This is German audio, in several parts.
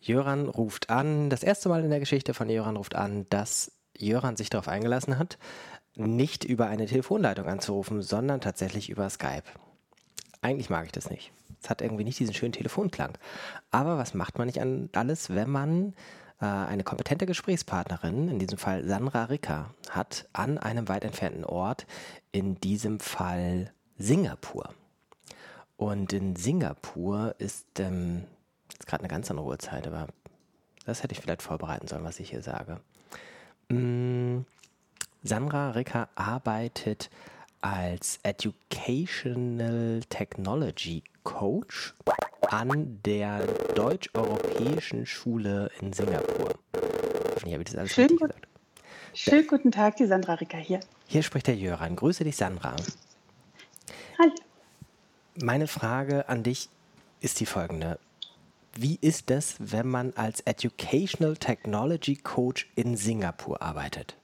Jöran ruft an. Das erste Mal in der Geschichte von Jöran ruft an, dass Jöran sich darauf eingelassen hat, nicht über eine Telefonleitung anzurufen, sondern tatsächlich über Skype. Eigentlich mag ich das nicht. Es hat irgendwie nicht diesen schönen Telefonklang. Aber was macht man nicht an alles, wenn man äh, eine kompetente Gesprächspartnerin, in diesem Fall Sandra Ricker, hat an einem weit entfernten Ort, in diesem Fall Singapur. Und in Singapur ist ähm, jetzt gerade eine ganz andere Uhrzeit, aber das hätte ich vielleicht vorbereiten sollen, was ich hier sage. Mm, Sandra Ricker arbeitet als Educational Technology Coach an der Deutsch-Europäischen Schule in Singapur. Hoffentlich habe ich das alles Schön, gut, gesagt. Schönen guten Tag, die Sandra Ricker hier. Hier spricht der Jöran. Grüße dich, Sandra. Hallo. Meine Frage an dich ist die folgende. Wie ist es, wenn man als Educational Technology Coach in Singapur arbeitet?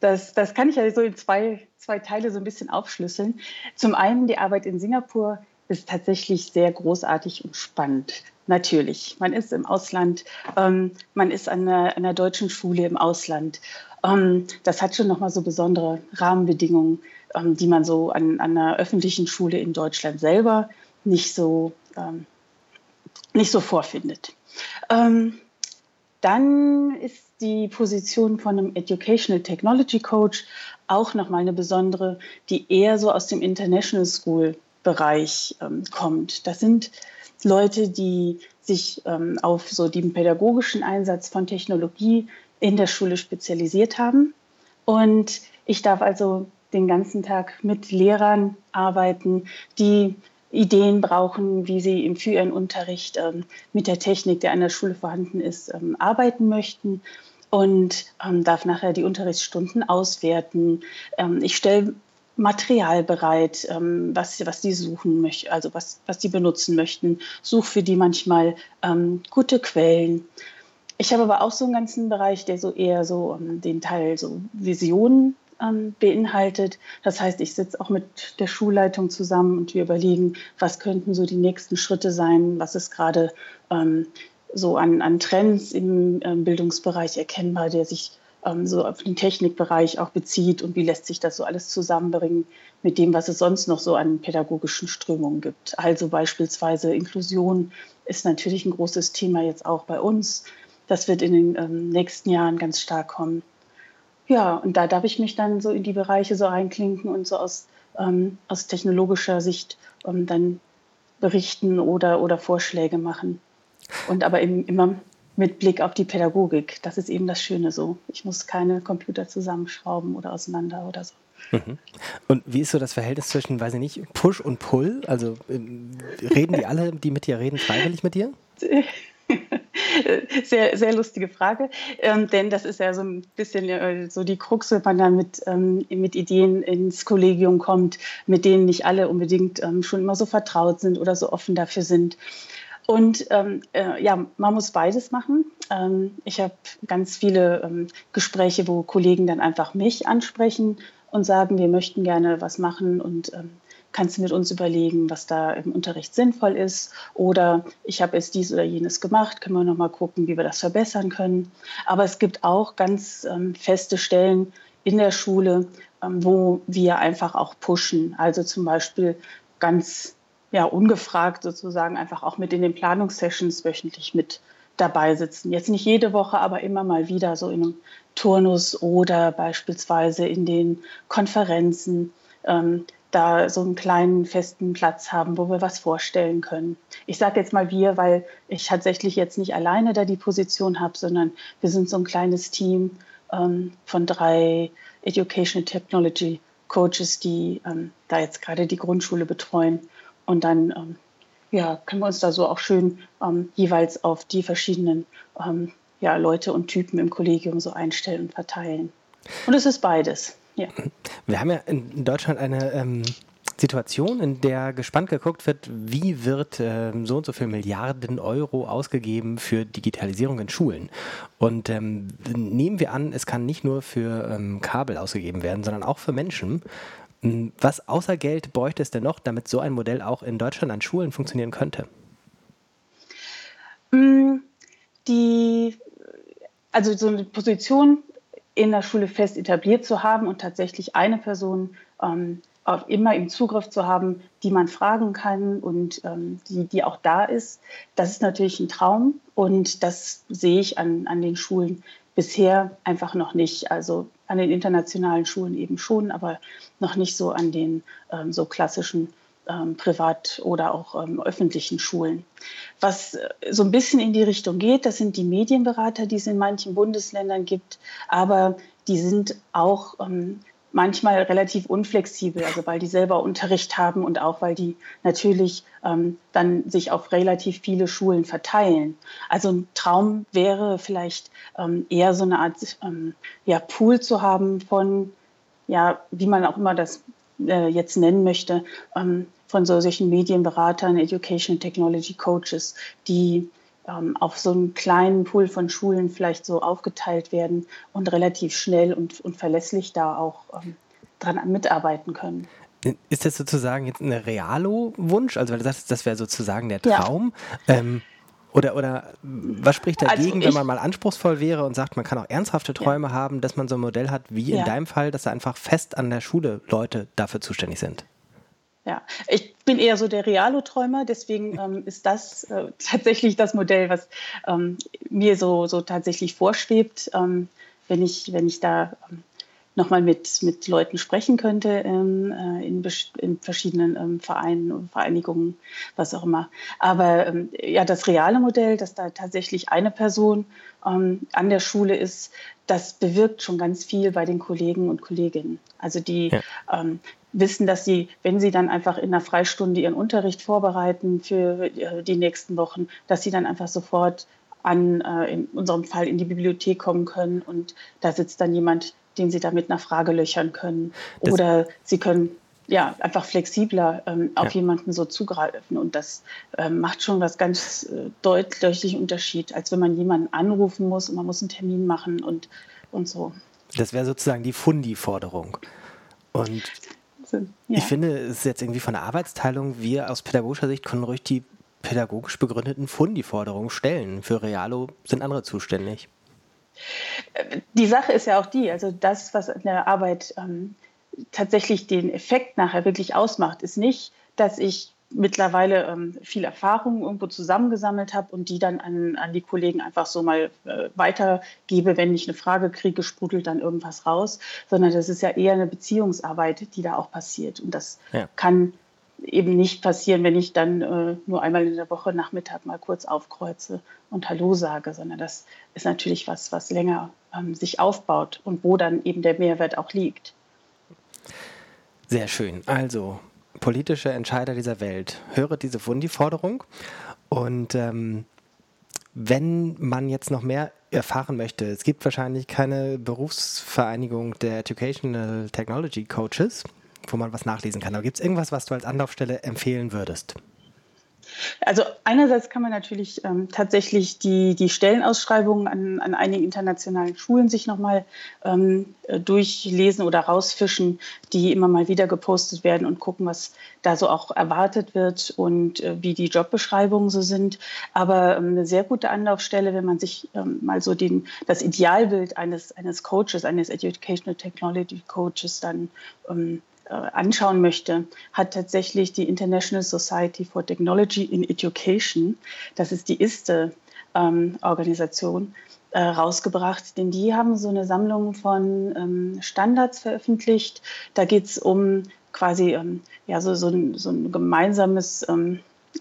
Das, das kann ich ja so in zwei, zwei Teile so ein bisschen aufschlüsseln. Zum einen, die Arbeit in Singapur ist tatsächlich sehr großartig und spannend. Natürlich, man ist im Ausland, ähm, man ist an einer, einer, deutschen Schule im Ausland. Ähm, das hat schon nochmal so besondere Rahmenbedingungen, ähm, die man so an, an, einer öffentlichen Schule in Deutschland selber nicht so, ähm, nicht so vorfindet. Ähm, dann ist die Position von einem Educational Technology Coach auch nochmal eine besondere, die eher so aus dem International School Bereich ähm, kommt. Das sind Leute, die sich ähm, auf so den pädagogischen Einsatz von Technologie in der Schule spezialisiert haben. Und ich darf also den ganzen Tag mit Lehrern arbeiten, die Ideen brauchen, wie sie für ihren Unterricht ähm, mit der Technik, die an der Schule vorhanden ist, ähm, arbeiten möchten und ähm, darf nachher die Unterrichtsstunden auswerten. Ich stelle Material bereit, was, was die suchen möchten, also was, was die benutzen möchten. Suche für die manchmal gute Quellen. Ich habe aber auch so einen ganzen Bereich, der so eher so den Teil so Visionen ähm, beinhaltet. Das heißt, ich sitze auch mit der Schulleitung zusammen und wir überlegen, was könnten so die nächsten Schritte sein, was ist gerade ähm, so an, an Trends im ähm, Bildungsbereich erkennbar, der sich ähm, so auf den Technikbereich auch bezieht und wie lässt sich das so alles zusammenbringen mit dem, was es sonst noch so an pädagogischen Strömungen gibt. Also beispielsweise Inklusion ist natürlich ein großes Thema jetzt auch bei uns. Das wird in den ähm, nächsten Jahren ganz stark kommen. Ja, und da darf ich mich dann so in die Bereiche so reinklinken und so aus, ähm, aus technologischer Sicht ähm, dann berichten oder, oder Vorschläge machen. Und aber eben immer mit Blick auf die Pädagogik. Das ist eben das Schöne so. Ich muss keine Computer zusammenschrauben oder auseinander oder so. Mhm. Und wie ist so das Verhältnis zwischen, weiß ich nicht, Push und Pull? Also ähm, reden die alle, die mit dir reden, freiwillig mit dir? Sehr, sehr lustige Frage, ähm, denn das ist ja so ein bisschen äh, so die Krux, wenn man dann mit, ähm, mit Ideen ins Kollegium kommt, mit denen nicht alle unbedingt ähm, schon immer so vertraut sind oder so offen dafür sind. Und ähm, äh, ja, man muss beides machen. Ähm, ich habe ganz viele ähm, Gespräche, wo Kollegen dann einfach mich ansprechen und sagen, wir möchten gerne was machen und ähm, kannst du mit uns überlegen, was da im Unterricht sinnvoll ist. Oder ich habe jetzt dies oder jenes gemacht, können wir nochmal gucken, wie wir das verbessern können. Aber es gibt auch ganz ähm, feste Stellen in der Schule, ähm, wo wir einfach auch pushen. Also zum Beispiel ganz ja, ungefragt sozusagen einfach auch mit in den Planungssessions wöchentlich mit dabei sitzen. Jetzt nicht jede Woche, aber immer mal wieder so in einem Turnus oder beispielsweise in den Konferenzen ähm, da so einen kleinen festen Platz haben, wo wir was vorstellen können. Ich sage jetzt mal wir, weil ich tatsächlich jetzt nicht alleine da die Position habe, sondern wir sind so ein kleines Team ähm, von drei Educational Technology Coaches, die ähm, da jetzt gerade die Grundschule betreuen und dann ähm, ja, können wir uns da so auch schön ähm, jeweils auf die verschiedenen ähm, ja, Leute und Typen im Kollegium so einstellen und verteilen. Und es ist beides. Ja. Wir haben ja in Deutschland eine ähm, Situation, in der gespannt geguckt wird, wie wird ähm, so und so viel Milliarden Euro ausgegeben für Digitalisierung in Schulen. Und ähm, nehmen wir an, es kann nicht nur für ähm, Kabel ausgegeben werden, sondern auch für Menschen. Hm, was außer Geld bräuchte es denn noch, damit so ein Modell auch in Deutschland an Schulen funktionieren könnte? Mm, die, also so eine Position in der Schule fest etabliert zu haben und tatsächlich eine Person ähm, immer im Zugriff zu haben, die man fragen kann und ähm, die, die auch da ist, das ist natürlich ein Traum und das sehe ich an, an den Schulen bisher einfach noch nicht. Also an den internationalen Schulen eben schon, aber noch nicht so an den ähm, so klassischen ähm, privat- oder auch ähm, öffentlichen Schulen. Was äh, so ein bisschen in die Richtung geht, das sind die Medienberater, die es in manchen Bundesländern gibt, aber die sind auch ähm, manchmal relativ unflexibel, also weil die selber Unterricht haben und auch weil die natürlich ähm, dann sich auf relativ viele Schulen verteilen. Also ein Traum wäre vielleicht ähm, eher so eine Art ähm, ja, Pool zu haben von, ja, wie man auch immer das äh, jetzt nennen möchte, ähm, von solchen Medienberatern, Education Technology Coaches, die ähm, auf so einen kleinen Pool von Schulen vielleicht so aufgeteilt werden und relativ schnell und, und verlässlich da auch ähm, dran mitarbeiten können. Ist das sozusagen jetzt ein Realo-Wunsch? Also, weil du sagst, das wäre sozusagen der Traum. Ja. Ähm, oder, oder was spricht dagegen, also wenn man mal anspruchsvoll wäre und sagt, man kann auch ernsthafte Träume ja. haben, dass man so ein Modell hat, wie in ja. deinem Fall, dass da einfach fest an der Schule Leute dafür zuständig sind? Ja, ich bin eher so der Realo-Träumer, deswegen ähm, ist das äh, tatsächlich das Modell, was ähm, mir so, so tatsächlich vorschwebt, ähm, wenn, ich, wenn ich da ähm, nochmal mit, mit Leuten sprechen könnte ähm, äh, in, in, verschiedenen ähm, Vereinen und Vereinigungen, was auch immer. Aber ähm, ja, das reale Modell, dass da tatsächlich eine Person ähm, an der Schule ist, das bewirkt schon ganz viel bei den Kollegen und Kolleginnen. Also die ja. Ähm, wissen, dass sie, wenn sie dann einfach in einer Freistunde ihren Unterricht vorbereiten für äh, die nächsten Wochen, dass sie dann einfach sofort an, äh, in unserem Fall in die Bibliothek kommen können und da sitzt dann jemand, den sie da mit einer Frage löchern können. Das Oder sie können ja, einfach flexibler ähm, auf ja. jemanden so zugreifen. Und das ähm, macht schon was ganz äh, deutlichen Unterschied, als wenn man jemanden anrufen muss und man muss einen Termin machen und, und so. Das wäre sozusagen die Fundi-Forderung. Und ja. ich finde, es ist jetzt irgendwie von der Arbeitsteilung, wir aus pädagogischer Sicht können ruhig die pädagogisch begründeten Fundi-Forderungen stellen. Für Realo sind andere zuständig. Die Sache ist ja auch die, also das, was in der Arbeit ähm, tatsächlich den Effekt nachher wirklich ausmacht, ist nicht, dass ich mittlerweile ähm, viel Erfahrung irgendwo zusammengesammelt habe und die dann an, an die Kollegen einfach so mal äh, weitergebe, wenn ich eine Frage kriege, sprudelt dann irgendwas raus, sondern das ist ja eher eine Beziehungsarbeit, die da auch passiert. Und das ja. kann eben nicht passieren, wenn ich dann äh, nur einmal in der Woche Nachmittag mal kurz aufkreuze und Hallo sage, sondern das ist natürlich was, was länger ähm, sich aufbaut und wo dann eben der Mehrwert auch liegt. Sehr schön. Also, politische Entscheider dieser Welt, höre diese Fundi-Forderung und ähm, wenn man jetzt noch mehr erfahren möchte, es gibt wahrscheinlich keine Berufsvereinigung der Educational Technology Coaches wo man was nachlesen kann. Aber gibt es irgendwas, was du als Anlaufstelle empfehlen würdest? Also einerseits kann man natürlich ähm, tatsächlich die, die Stellenausschreibungen an, an einigen internationalen Schulen sich nochmal ähm, äh, durchlesen oder rausfischen, die immer mal wieder gepostet werden und gucken, was da so auch erwartet wird und äh, wie die Jobbeschreibungen so sind. Aber ähm, eine sehr gute Anlaufstelle, wenn man sich ähm, mal so den, das Idealbild eines, eines Coaches, eines Educational Technology Coaches dann ähm, äh, anschauen möchte, hat tatsächlich die International Society for Technology in Education, das ist die ISTE ähm, äh, rausgebracht, denn die haben so eine Sammlung von ähm, Standards veröffentlicht. Da geht es um quasi ähm, ja, so, so, ein, so ein gemeinsames,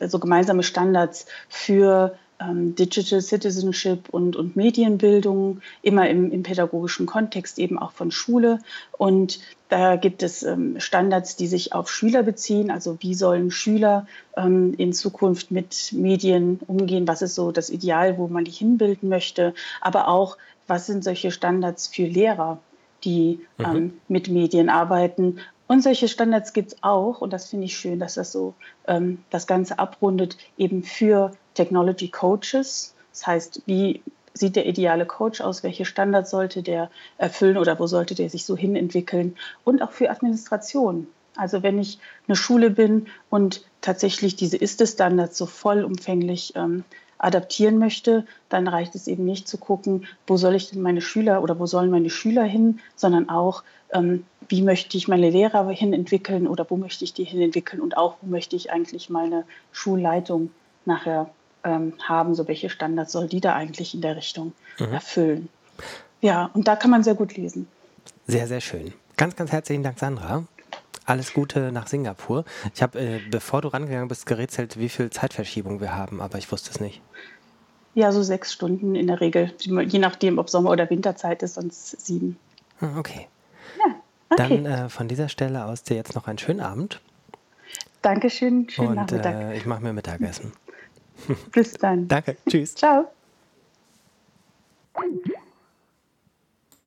so gemeinsame Standards für ähm, Digital Citizenship und, und Medienbildung, immer im, im, pädagogischen Kontext eben auch von Schule. Und da gibt es ähm, Standards, die sich auf Schüler beziehen. Also wie sollen Schüler ähm, in Zukunft mit Medien umgehen? Was ist so das Ideal, wo man die hinbilden möchte? Aber auch, was sind solche Standards für Lehrer? die mhm. ähm, mit Medien arbeiten und solche Standards gibt es auch, und das finde ich schön, dass das so ähm, das Ganze abrundet, eben für Technology Coaches. Das heißt, wie sieht der ideale Coach aus? Welche Standards sollte der erfüllen oder wo sollte der sich so hin entwickeln? Und auch für Administration. Also wenn ich eine Schule bin und tatsächlich diese ISTE-Standards so vollumfänglich ähm, adaptieren möchte, dann reicht es eben nicht zu gucken, wo soll ich denn meine Schüler oder wo sollen meine Schüler hin, sondern auch, ähm, wie möchte ich meine Lehrer hin entwickeln oder wo möchte ich die hin entwickeln und auch, wo möchte ich eigentlich meine Schulleitung nachher ähm, haben, so welche Standards soll die da eigentlich in der Richtung mhm. erfüllen. Ja, und da kann man sehr gut lesen. Sehr, sehr schön. Ganz, ganz herzlichen Dank, Sandra. Alles Gute nach Singapur. Ich habe, äh, bevor du rangegangen bist, gerätselt, wie viel Zeitverschiebung wir haben, aber ich wusste es nicht. Ja, so sechs Stunden in der Regel. Je nachdem, ob Sommer- oder Winterzeit ist, sonst sieben. Ah, okay. Okay. Dann äh, von dieser Stelle aus dir jetzt noch einen schönen Abend. Dankeschön, schönen Und, Nachmittag. Äh, ich mache mir Mittagessen. Bis dann. Danke, tschüss. Ciao.